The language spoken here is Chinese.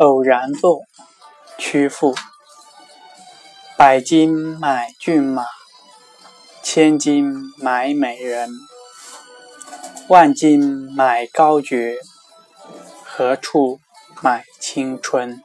偶然作，屈赋。百金买骏马，千金买美人。万金买高爵，何处买青春？